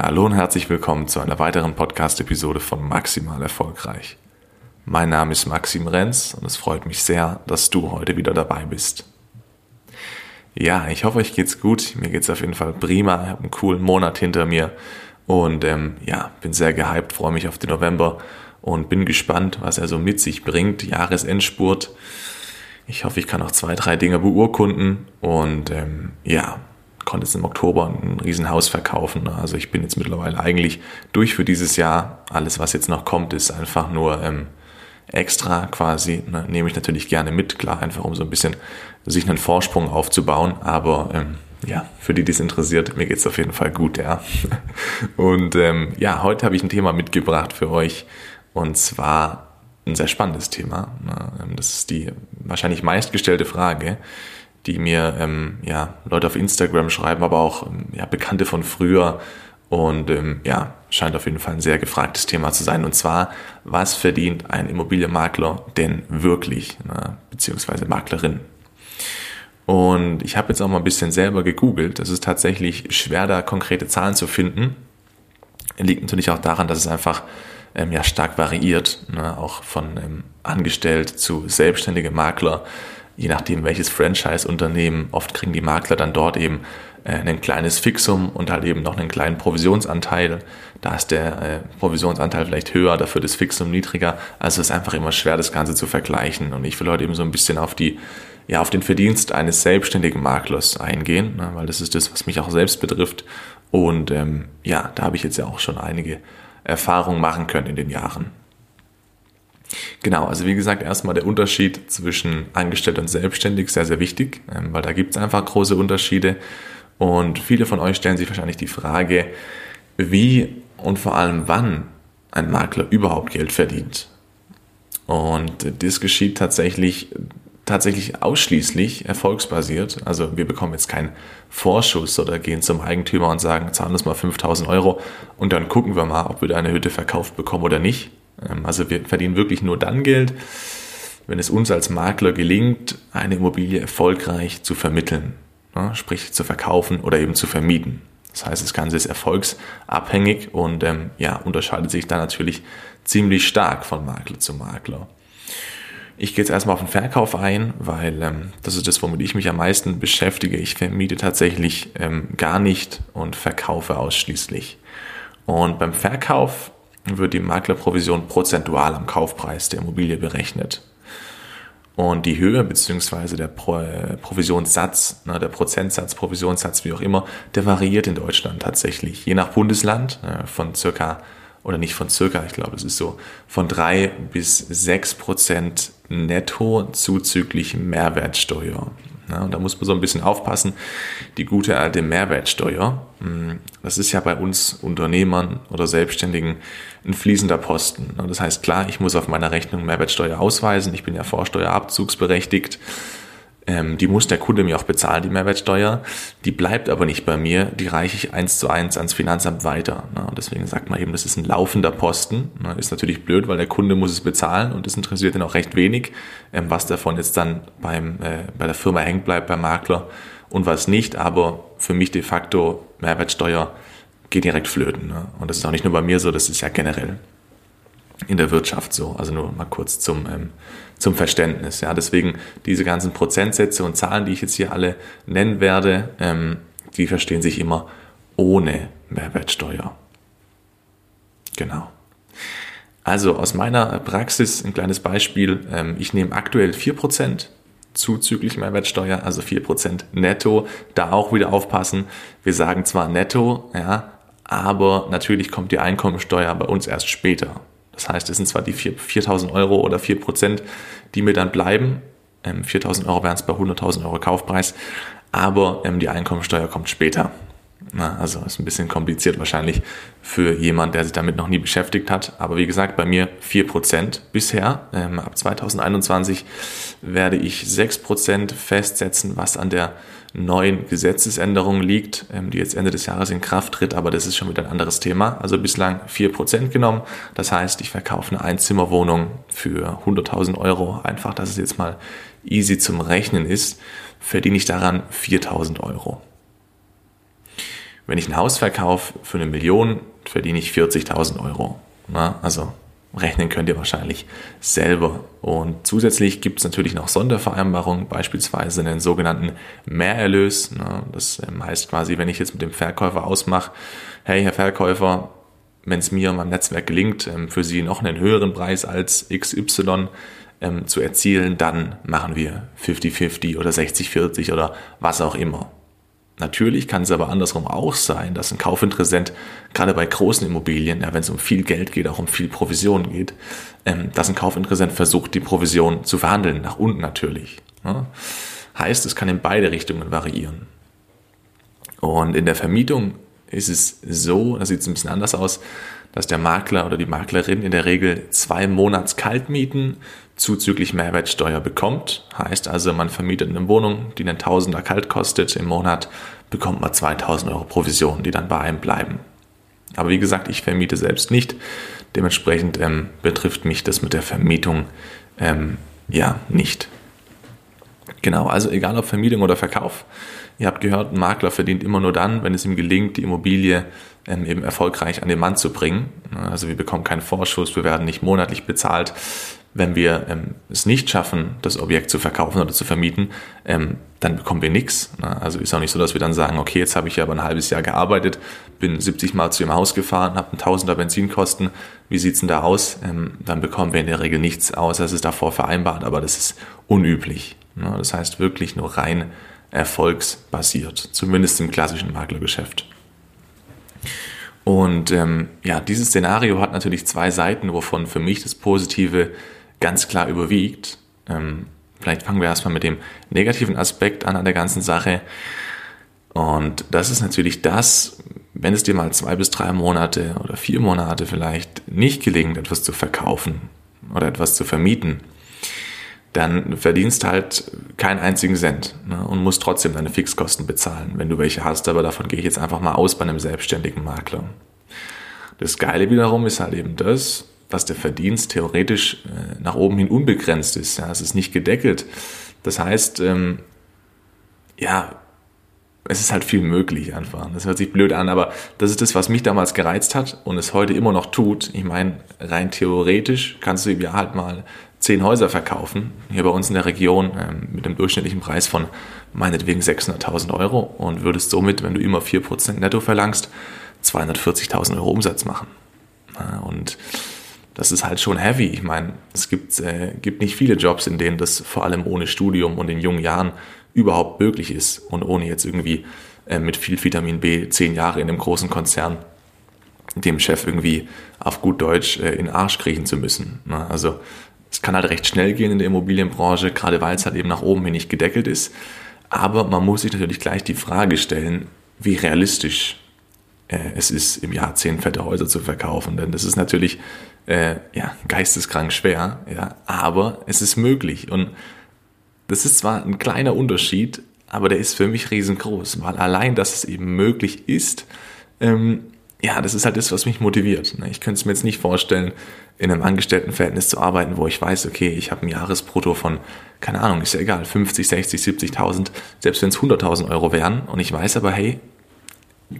Hallo und herzlich willkommen zu einer weiteren Podcast-Episode von Maximal Erfolgreich. Mein Name ist Maxim Renz und es freut mich sehr, dass du heute wieder dabei bist. Ja, ich hoffe, euch geht's gut. Mir geht's auf jeden Fall prima. Ich habe einen coolen Monat hinter mir und ähm, ja, bin sehr gehypt, freue mich auf den November und bin gespannt, was er so mit sich bringt. Jahresendspurt. Ich hoffe, ich kann noch zwei, drei Dinge beurkunden und ähm, ja, konnte jetzt im Oktober ein Riesenhaus verkaufen. Also ich bin jetzt mittlerweile eigentlich durch für dieses Jahr. Alles, was jetzt noch kommt, ist einfach nur ähm, extra quasi. Ne, nehme ich natürlich gerne mit, klar, einfach um so ein bisschen sich einen Vorsprung aufzubauen. Aber ähm, ja, für die, die es interessiert, mir geht es auf jeden Fall gut, ja. Und ähm, ja, heute habe ich ein Thema mitgebracht für euch. Und zwar ein sehr spannendes Thema. Ähm, das ist die wahrscheinlich meistgestellte Frage die mir ähm, ja, Leute auf Instagram schreiben, aber auch ähm, ja, Bekannte von früher. Und ähm, ja, scheint auf jeden Fall ein sehr gefragtes Thema zu sein. Und zwar, was verdient ein Immobilienmakler denn wirklich, ne? beziehungsweise Maklerin? Und ich habe jetzt auch mal ein bisschen selber gegoogelt. Es ist tatsächlich schwer, da konkrete Zahlen zu finden. Liegt natürlich auch daran, dass es einfach ähm, ja stark variiert, ne? auch von ähm, angestellt zu selbstständige Makler je nachdem welches Franchise-Unternehmen, oft kriegen die Makler dann dort eben äh, ein kleines Fixum und halt eben noch einen kleinen Provisionsanteil. Da ist der äh, Provisionsanteil vielleicht höher, dafür das Fixum niedriger. Also es ist einfach immer schwer, das Ganze zu vergleichen. Und ich will heute eben so ein bisschen auf die, ja, auf den Verdienst eines selbstständigen Maklers eingehen, ne, weil das ist das, was mich auch selbst betrifft. Und ähm, ja, da habe ich jetzt ja auch schon einige Erfahrungen machen können in den Jahren. Genau, also wie gesagt, erstmal der Unterschied zwischen angestellt und selbstständig, sehr, sehr wichtig, ähm, weil da gibt es einfach große Unterschiede. Und viele von euch stellen sich wahrscheinlich die Frage, wie und vor allem wann ein Makler überhaupt Geld verdient. Und das geschieht tatsächlich, tatsächlich ausschließlich erfolgsbasiert. Also wir bekommen jetzt keinen Vorschuss oder gehen zum Eigentümer und sagen, zahlen uns mal 5000 Euro und dann gucken wir mal, ob wir da eine Hütte verkauft bekommen oder nicht, also wir verdienen wirklich nur dann Geld, wenn es uns als Makler gelingt, eine Immobilie erfolgreich zu vermitteln, ne, sprich zu verkaufen oder eben zu vermieten. Das heißt, das Ganze ist erfolgsabhängig und ähm, ja, unterscheidet sich dann natürlich ziemlich stark von Makler zu Makler. Ich gehe jetzt erstmal auf den Verkauf ein, weil ähm, das ist das, womit ich mich am meisten beschäftige. Ich vermiete tatsächlich ähm, gar nicht und verkaufe ausschließlich. Und beim Verkauf wird die Maklerprovision prozentual am Kaufpreis der Immobilie berechnet. Und die Höhe beziehungsweise der Pro äh, Provisionssatz, ne, der Prozentsatz, Provisionssatz, wie auch immer, der variiert in Deutschland tatsächlich. Je nach Bundesland äh, von circa, oder nicht von circa, ich glaube, es ist so, von drei bis sechs Prozent netto zuzüglich Mehrwertsteuer. Ja, und da muss man so ein bisschen aufpassen. Die gute alte Mehrwertsteuer, hm, das ist ja bei uns Unternehmern oder Selbstständigen ein fließender Posten. Das heißt, klar, ich muss auf meiner Rechnung Mehrwertsteuer ausweisen. Ich bin ja Vorsteuerabzugsberechtigt. Ähm, die muss der Kunde mir auch bezahlen, die Mehrwertsteuer. Die bleibt aber nicht bei mir, die reiche ich eins zu eins ans Finanzamt weiter. Ne? Und deswegen sagt man eben, das ist ein laufender Posten. Ne? Ist natürlich blöd, weil der Kunde muss es bezahlen und das interessiert ihn auch recht wenig, ähm, was davon jetzt dann beim, äh, bei der Firma hängt bleibt, beim Makler und was nicht. Aber für mich de facto Mehrwertsteuer geht direkt flöten. Ne? Und das ist auch nicht nur bei mir so, das ist ja generell in der Wirtschaft so. Also nur mal kurz zum, ähm, zum Verständnis. Ja, deswegen diese ganzen Prozentsätze und Zahlen, die ich jetzt hier alle nennen werde, ähm, die verstehen sich immer ohne Mehrwertsteuer. Genau. Also aus meiner Praxis ein kleines Beispiel. Ähm, ich nehme aktuell 4% zuzüglich Mehrwertsteuer, also 4% netto. Da auch wieder aufpassen. Wir sagen zwar netto, ja, aber natürlich kommt die Einkommensteuer bei uns erst später. Das heißt, es sind zwar die 4.000 Euro oder 4 Prozent, die mir dann bleiben. 4.000 ähm, Euro wären es bei 100.000 Euro Kaufpreis, aber ähm, die Einkommensteuer kommt später. Also ist ein bisschen kompliziert wahrscheinlich für jemand, der sich damit noch nie beschäftigt hat. Aber wie gesagt, bei mir 4% bisher. Ähm, ab 2021 werde ich 6% festsetzen, was an der neuen Gesetzesänderung liegt, ähm, die jetzt Ende des Jahres in Kraft tritt, aber das ist schon wieder ein anderes Thema. Also bislang 4% genommen. Das heißt, ich verkaufe eine Einzimmerwohnung für 100.000 Euro. Einfach, dass es jetzt mal easy zum Rechnen ist, verdiene ich daran 4.000 Euro. wenn ich ein Haus verkaufe für eine Million, verdiene ich 40.000 Euro. Na, also rechnen könnt ihr wahrscheinlich selber. Und zusätzlich gibt es natürlich noch Sondervereinbarungen, beispielsweise einen sogenannten Mehrerlös. Das ähm, heißt quasi, wenn ich jetzt mit dem Verkäufer ausmache, hey Herr Verkäufer, wenn es mir und meinem Netzwerk gelingt, ähm, für Sie noch einen höheren Preis als XY ähm, zu erzielen, dann machen wir 50-50 oder 60-40 oder was auch immer. Natürlich kann es aber andersrum auch sein, dass ein Kaufinteressent gerade bei großen Immobilien, ja, wenn es um viel Geld geht, auch um viel Provision geht, ähm, dass ein Kaufinteressent versucht, die Provision zu verhandeln, nach unten natürlich. Ja. Heißt, es kann in beide Richtungen variieren. Und in der Vermietung ist es so, da sieht es ein bisschen anders aus, dass der Makler oder die Maklerin in der Regel zwei Monats Kaltmieten zuzüglich Mehrwertsteuer bekommt. Heißt also, man vermietet eine Wohnung, die einen Tausender kalt kostet im Monat, bekommt man 2000 Euro Provision, die dann bei einem bleiben. Aber wie gesagt, ich vermiete selbst nicht. Dementsprechend ähm, betrifft mich das mit der Vermietung ähm, ja nicht. Genau, also egal ob Vermietung oder Verkauf, Ihr habt gehört, ein Makler verdient immer nur dann, wenn es ihm gelingt, die Immobilie eben erfolgreich an den Mann zu bringen. Also wir bekommen keinen Vorschuss, wir werden nicht monatlich bezahlt. Wenn wir ähm, es nicht schaffen, das Objekt zu verkaufen oder zu vermieten, ähm, dann bekommen wir nichts. Also ist auch nicht so, dass wir dann sagen, okay, jetzt habe ich aber ein halbes Jahr gearbeitet, bin 70 Mal zu Ihrem Haus gefahren, habe einen Tausender Benzinkosten. Wie sieht's denn da aus? Ähm, dann bekommen wir in der Regel nichts, außer es ist davor vereinbart, aber das ist unüblich. Das heißt wirklich nur rein erfolgsbasiert, zumindest im klassischen Maklergeschäft. Und ähm, ja, dieses Szenario hat natürlich zwei Seiten, wovon für mich das Positive ganz klar überwiegt. Ähm, vielleicht fangen wir erstmal mit dem negativen Aspekt an an der ganzen Sache. Und das ist natürlich das, wenn es dir mal zwei bis drei Monate oder vier Monate vielleicht nicht gelingt, etwas zu verkaufen oder etwas zu vermieten, dann verdienst halt keinen einzigen Cent ne, und musst trotzdem deine Fixkosten bezahlen, wenn du welche hast. Aber davon gehe ich jetzt einfach mal aus bei einem selbstständigen Makler. Das Geile wiederum ist halt eben das, dass der Verdienst theoretisch äh, nach oben hin unbegrenzt ist. Ja, es ist nicht gedeckelt. Das heißt, ähm, ja, es ist halt viel möglich einfach. Das hört sich blöd an, aber das ist das, was mich damals gereizt hat und es heute immer noch tut. Ich meine, rein theoretisch kannst du ja halt mal zehn Häuser verkaufen, hier bei uns in der Region ähm, mit einem durchschnittlichen Preis von meinetwegen 600.000 Euro und würdest somit, wenn du immer 4% netto verlangst, 240.000 Euro Umsatz machen. Und das ist halt schon heavy. Ich meine, es gibt, äh, gibt nicht viele Jobs, in denen das vor allem ohne Studium und in jungen Jahren überhaupt möglich ist und ohne jetzt irgendwie äh, mit viel Vitamin B zehn Jahre in einem großen Konzern dem Chef irgendwie auf gut Deutsch äh, in den Arsch kriechen zu müssen. Ne? Also es kann halt recht schnell gehen in der Immobilienbranche, gerade weil es halt eben nach oben hin nicht gedeckelt ist. Aber man muss sich natürlich gleich die Frage stellen, wie realistisch äh, es ist, im Jahr zehn fette Häuser zu verkaufen. Denn das ist natürlich äh, ja, geisteskrank schwer, ja, aber es ist möglich. Und das ist zwar ein kleiner Unterschied, aber der ist für mich riesengroß, weil allein, dass es eben möglich ist, ähm, ja, das ist halt das, was mich motiviert. Ne? Ich könnte es mir jetzt nicht vorstellen, in einem Angestelltenverhältnis zu arbeiten, wo ich weiß, okay, ich habe ein Jahresbrutto von, keine Ahnung, ist ja egal, 50, 60, 70.000, selbst wenn es 100.000 Euro wären. Und ich weiß aber, hey,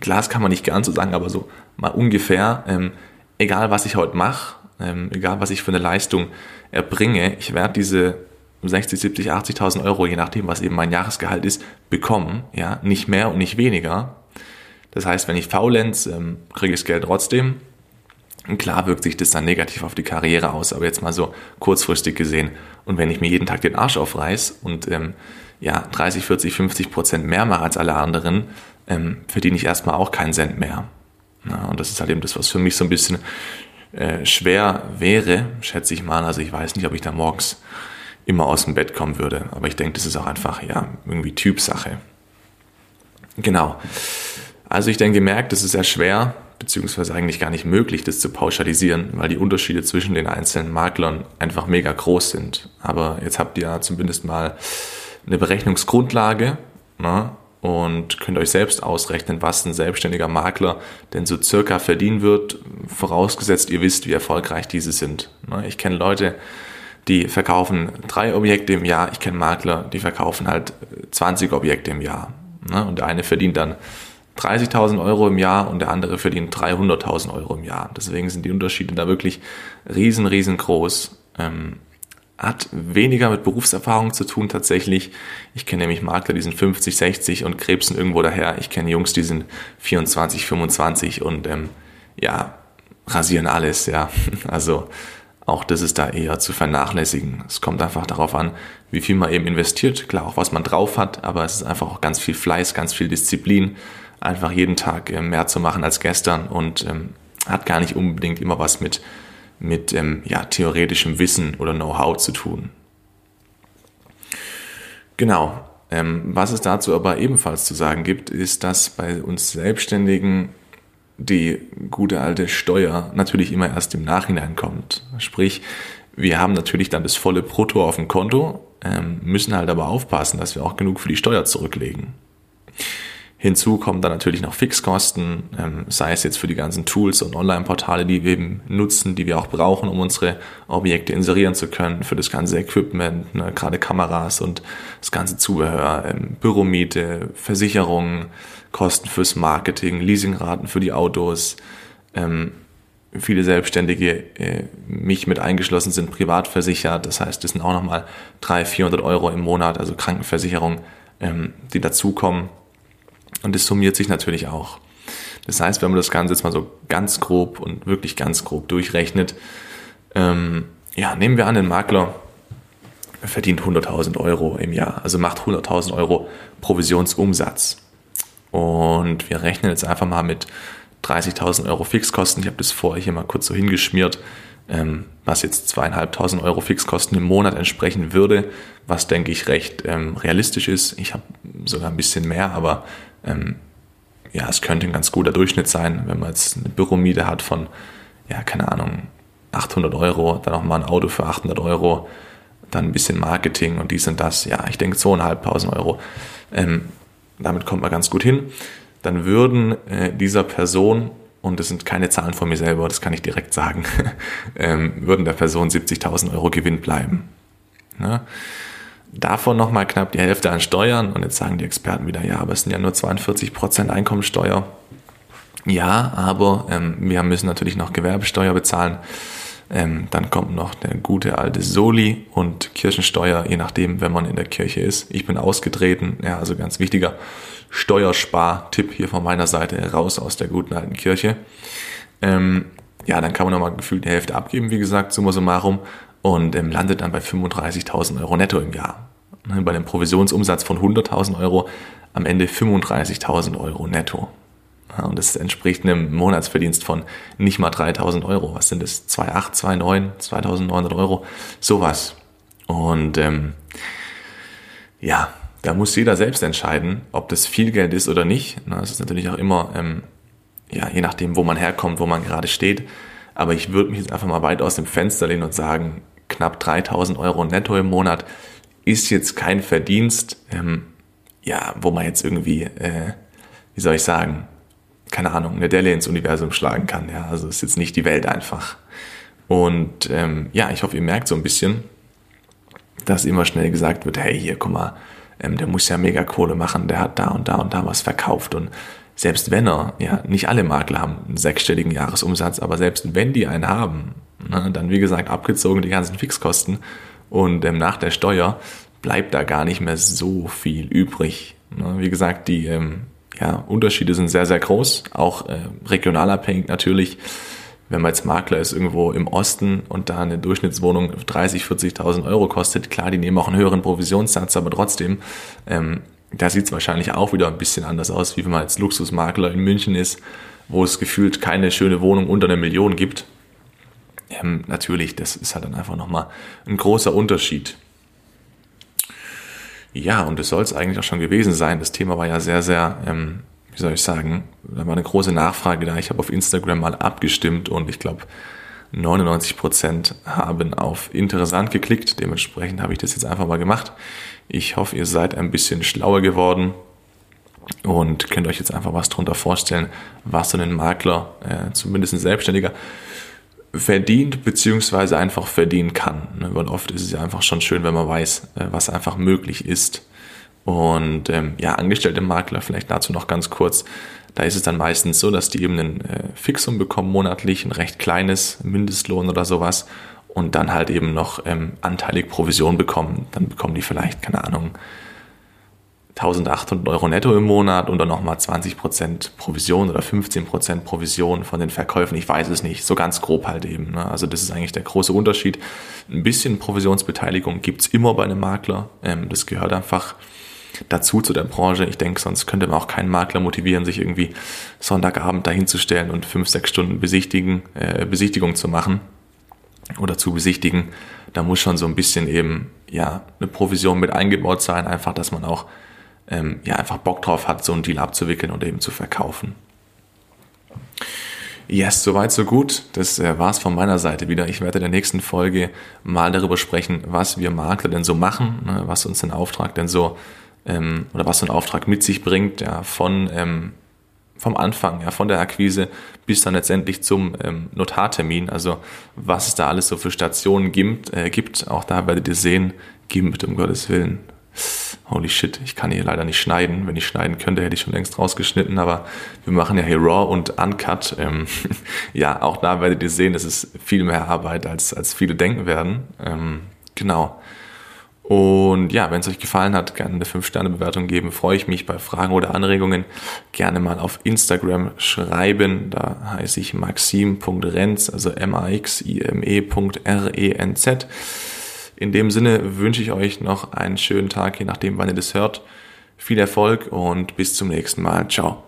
Glas kann man nicht gern so sagen, aber so mal ungefähr, ähm, egal was ich heute mache, ähm, egal was ich für eine Leistung erbringe, ich werde diese 60, 70, 80.000 Euro, je nachdem, was eben mein Jahresgehalt ist, bekommen. Ja, nicht mehr und nicht weniger. Das heißt, wenn ich faulenz, ähm, kriege ich das Geld trotzdem. Und klar wirkt sich das dann negativ auf die Karriere aus, aber jetzt mal so kurzfristig gesehen. Und wenn ich mir jeden Tag den Arsch aufreiß und ähm, ja 30, 40, 50 Prozent mehr mache als alle anderen, ähm, verdiene ich erstmal auch keinen Cent mehr. Ja, und das ist halt eben das, was für mich so ein bisschen äh, schwer wäre, schätze ich mal. Also ich weiß nicht, ob ich da morgens immer aus dem Bett kommen würde. Aber ich denke, das ist auch einfach ja irgendwie Typsache. Genau. Also ich denke, gemerkt, es ist sehr schwer, beziehungsweise eigentlich gar nicht möglich, das zu pauschalisieren, weil die Unterschiede zwischen den einzelnen Maklern einfach mega groß sind. Aber jetzt habt ihr ja zumindest mal eine Berechnungsgrundlage ne, und könnt euch selbst ausrechnen, was ein selbstständiger Makler denn so circa verdienen wird, vorausgesetzt ihr wisst, wie erfolgreich diese sind. Ne. Ich kenne Leute, die verkaufen drei Objekte im Jahr. Ich kenne Makler, die verkaufen halt 20 Objekte im Jahr. Ne. Und der eine verdient dann 30.000 Euro im Jahr und der andere verdient 300.000 Euro im Jahr. Deswegen sind die Unterschiede da wirklich riesen, riesengroß. Ähm, hat weniger mit Berufserfahrung zu tun tatsächlich. Ich kenne nämlich Makler, die sind 50, 60 und krebsen irgendwo daher. Ich kenne Jungs, die sind 24, 25 und ähm, ja, rasieren alles, ja. Also auch das ist da eher zu vernachlässigen. Es kommt einfach darauf an, wie viel man eben investiert. Klar, auch was man drauf hat, aber es ist einfach auch ganz viel Fleiß, ganz viel Disziplin, einfach jeden Tag äh, mehr zu machen als gestern und ähm, hat gar nicht unbedingt immer was mit mit ähm, ja, theoretischem Wissen oder Know-how zu tun. Genau. Ähm, was es dazu aber ebenfalls zu sagen gibt, ist, dass bei uns Selbstständigen die gute alte Steuer natürlich immer erst im Nachhinein kommt. Sprich, wir haben natürlich dann das volle Brutto auf dem Konto, ähm, müssen halt aber aufpassen, dass wir auch genug für die Steuer zurücklegen. Hinzu kommen dann natürlich noch Fixkosten, ähm, sei es jetzt für die ganzen Tools und Online-Portale, die wir eben nutzen, die wir auch brauchen, um unsere Objekte inserieren zu können, für das ganze Equipment, ne, gerade Kameras und das ganze Zubehör, ähm, Büromiete, Versicherungen, Kosten fürs Marketing, Leasingraten für die Autos. Ähm, viele Selbstständige, äh, mich mit eingeschlossen, sind privat versichert. Das heißt, das sind auch nochmal 300, 400 Euro im Monat, also Krankenversicherung, die dazukommen und das summiert sich natürlich auch. Das heißt, wenn man das Ganze jetzt mal so ganz grob und wirklich ganz grob durchrechnet, ähm, ja, nehmen wir an, ein Makler verdient 100.000 Euro im Jahr, also macht 100.000 Euro Provisionsumsatz. Und wir rechnen jetzt einfach mal mit 30.000 Euro Fixkosten. Ich habe das vorher hier mal kurz so hingeschmiert, ähm, was jetzt zweieinhalbtausend Euro Fixkosten im Monat entsprechen würde, was denke ich recht ähm, realistisch ist. Ich habe sogar ein bisschen mehr, aber ähm, ja, es könnte ein ganz guter Durchschnitt sein, wenn man jetzt eine Büromiete hat von, ja, keine Ahnung, 800 Euro, dann auch mal ein Auto für 800 Euro, dann ein bisschen Marketing und dies und das. Ja, ich denke 2.500 Euro. Ähm, damit kommt man ganz gut hin. Dann würden äh, dieser Person, und das sind keine Zahlen von mir selber, das kann ich direkt sagen, ähm, würden der Person 70.000 Euro Gewinn bleiben. Ne? Davon nochmal knapp die Hälfte an Steuern. Und jetzt sagen die Experten wieder, ja, aber es sind ja nur 42 Prozent Einkommensteuer. Ja, aber ähm, wir müssen natürlich noch Gewerbesteuer bezahlen. Ähm, dann kommt noch der gute alte Soli und Kirchensteuer, je nachdem, wenn man in der Kirche ist. Ich bin ausgetreten, ja, also ganz wichtiger Steuerspar-Tipp hier von meiner Seite, raus aus der guten alten Kirche. Ähm, ja, dann kann man nochmal gefühlt die Hälfte abgeben, wie gesagt, summa summarum und ähm, landet dann bei 35.000 Euro netto im Jahr. Ne, bei einem Provisionsumsatz von 100.000 Euro am Ende 35.000 Euro netto. Ja, und das entspricht einem Monatsverdienst von nicht mal 3.000 Euro. Was sind das? 2,8, 2,9, 2.900 Euro? Sowas. Und ähm, ja, da muss jeder selbst entscheiden, ob das viel Geld ist oder nicht. Das ist natürlich auch immer, ähm, ja, je nachdem, wo man herkommt, wo man gerade steht. Aber ich würde mich jetzt einfach mal weit aus dem Fenster lehnen und sagen, knapp 3000 Euro netto im Monat ist jetzt kein Verdienst, ähm, ja, wo man jetzt irgendwie, äh, wie soll ich sagen, keine Ahnung, eine Delle ins Universum schlagen kann. Ja, also ist jetzt nicht die Welt einfach. Und ähm, ja, ich hoffe, ihr merkt so ein bisschen, dass immer schnell gesagt wird, hey, hier, guck mal, ähm, der muss ja mega Kohle machen, der hat da und da und da was verkauft und selbst wenn er, ja, nicht alle Makler haben einen sechsstelligen Jahresumsatz, aber selbst wenn die einen haben, ne, dann wie gesagt abgezogen die ganzen Fixkosten und ähm, nach der Steuer bleibt da gar nicht mehr so viel übrig. Ne, wie gesagt, die ähm, ja, Unterschiede sind sehr, sehr groß, auch äh, regional abhängig natürlich. Wenn man jetzt Makler ist irgendwo im Osten und da eine Durchschnittswohnung 30, 40.000 Euro kostet, klar, die nehmen auch einen höheren Provisionssatz, aber trotzdem ähm, da sieht es wahrscheinlich auch wieder ein bisschen anders aus, wie wenn man als Luxusmakler in München ist, wo es gefühlt keine schöne Wohnung unter einer Million gibt. Ähm, natürlich, das ist halt dann einfach nochmal ein großer Unterschied. Ja, und das soll es eigentlich auch schon gewesen sein. Das Thema war ja sehr, sehr, ähm, wie soll ich sagen, da war eine große Nachfrage da. Ich habe auf Instagram mal abgestimmt und ich glaube, 99% haben auf interessant geklickt. Dementsprechend habe ich das jetzt einfach mal gemacht. Ich hoffe, ihr seid ein bisschen schlauer geworden und könnt euch jetzt einfach was darunter vorstellen, was so ein Makler, äh, zumindest ein Selbstständiger, verdient beziehungsweise einfach verdienen kann. Ne? Oft ist es ja einfach schon schön, wenn man weiß, äh, was einfach möglich ist. Und ähm, ja, angestellte Makler, vielleicht dazu noch ganz kurz, Da ist es dann meistens so, dass die eben ein äh, Fixum bekommen monatlich, ein recht kleines Mindestlohn oder sowas und dann halt eben noch ähm, anteilig Provision bekommen. Dann bekommen die vielleicht, keine Ahnung, 1800 Euro netto im Monat und dann nochmal 20% Provision oder 15% Provision von den Verkäufen. Ich weiß es nicht, so ganz grob halt eben. Ne? Also das ist eigentlich der große Unterschied. Ein bisschen Provisionsbeteiligung gibt's immer bei einem Makler. Ähm, das gehört einfach dazu zu der Branche. Ich denke, sonst könnte man auch keinen Makler motivieren, sich irgendwie Sonntagabend dahinzustellen und fünf, sechs Stunden besichtigen, äh, Besichtigung zu machen oder zu besichtigen. Da muss schon so ein bisschen eben ja eine Provision mit eingebaut sein, einfach, dass man auch ähm, ja einfach Bock drauf hat, so einen Deal abzuwickeln und eben zu verkaufen. Yes, soweit, so gut. Das äh, war's von meiner Seite wieder. Ich werde in der nächsten Folge mal darüber sprechen, was wir Makler denn so machen, ne, was uns den Auftrag denn so ähm, oder was so ein Auftrag mit sich bringt, ja, von ähm, vom Anfang, ja, von der Akquise bis dann letztendlich zum ähm, Notartermin. Also was es da alles so für Stationen gibt, äh, gibt. Auch da werdet ihr sehen, gibt um Gottes Willen holy shit, ich kann hier leider nicht schneiden. Wenn ich schneiden könnte, hätte ich schon längst rausgeschnitten, aber wir machen ja hier Raw und Uncut. Ähm, ja, auch da werdet ihr sehen, es ist viel mehr Arbeit, als, als viele denken werden. Ähm, genau. Und ja, wenn es euch gefallen hat, gerne eine 5-Sterne-Bewertung geben. Freue ich mich bei Fragen oder Anregungen. Gerne mal auf Instagram schreiben. Da heiße ich maxim.renz, also M-A-X-I-M-E.R-E-N-Z. In dem Sinne wünsche ich euch noch einen schönen Tag, je nachdem, wann ihr das hört. Viel Erfolg und bis zum nächsten Mal. Ciao.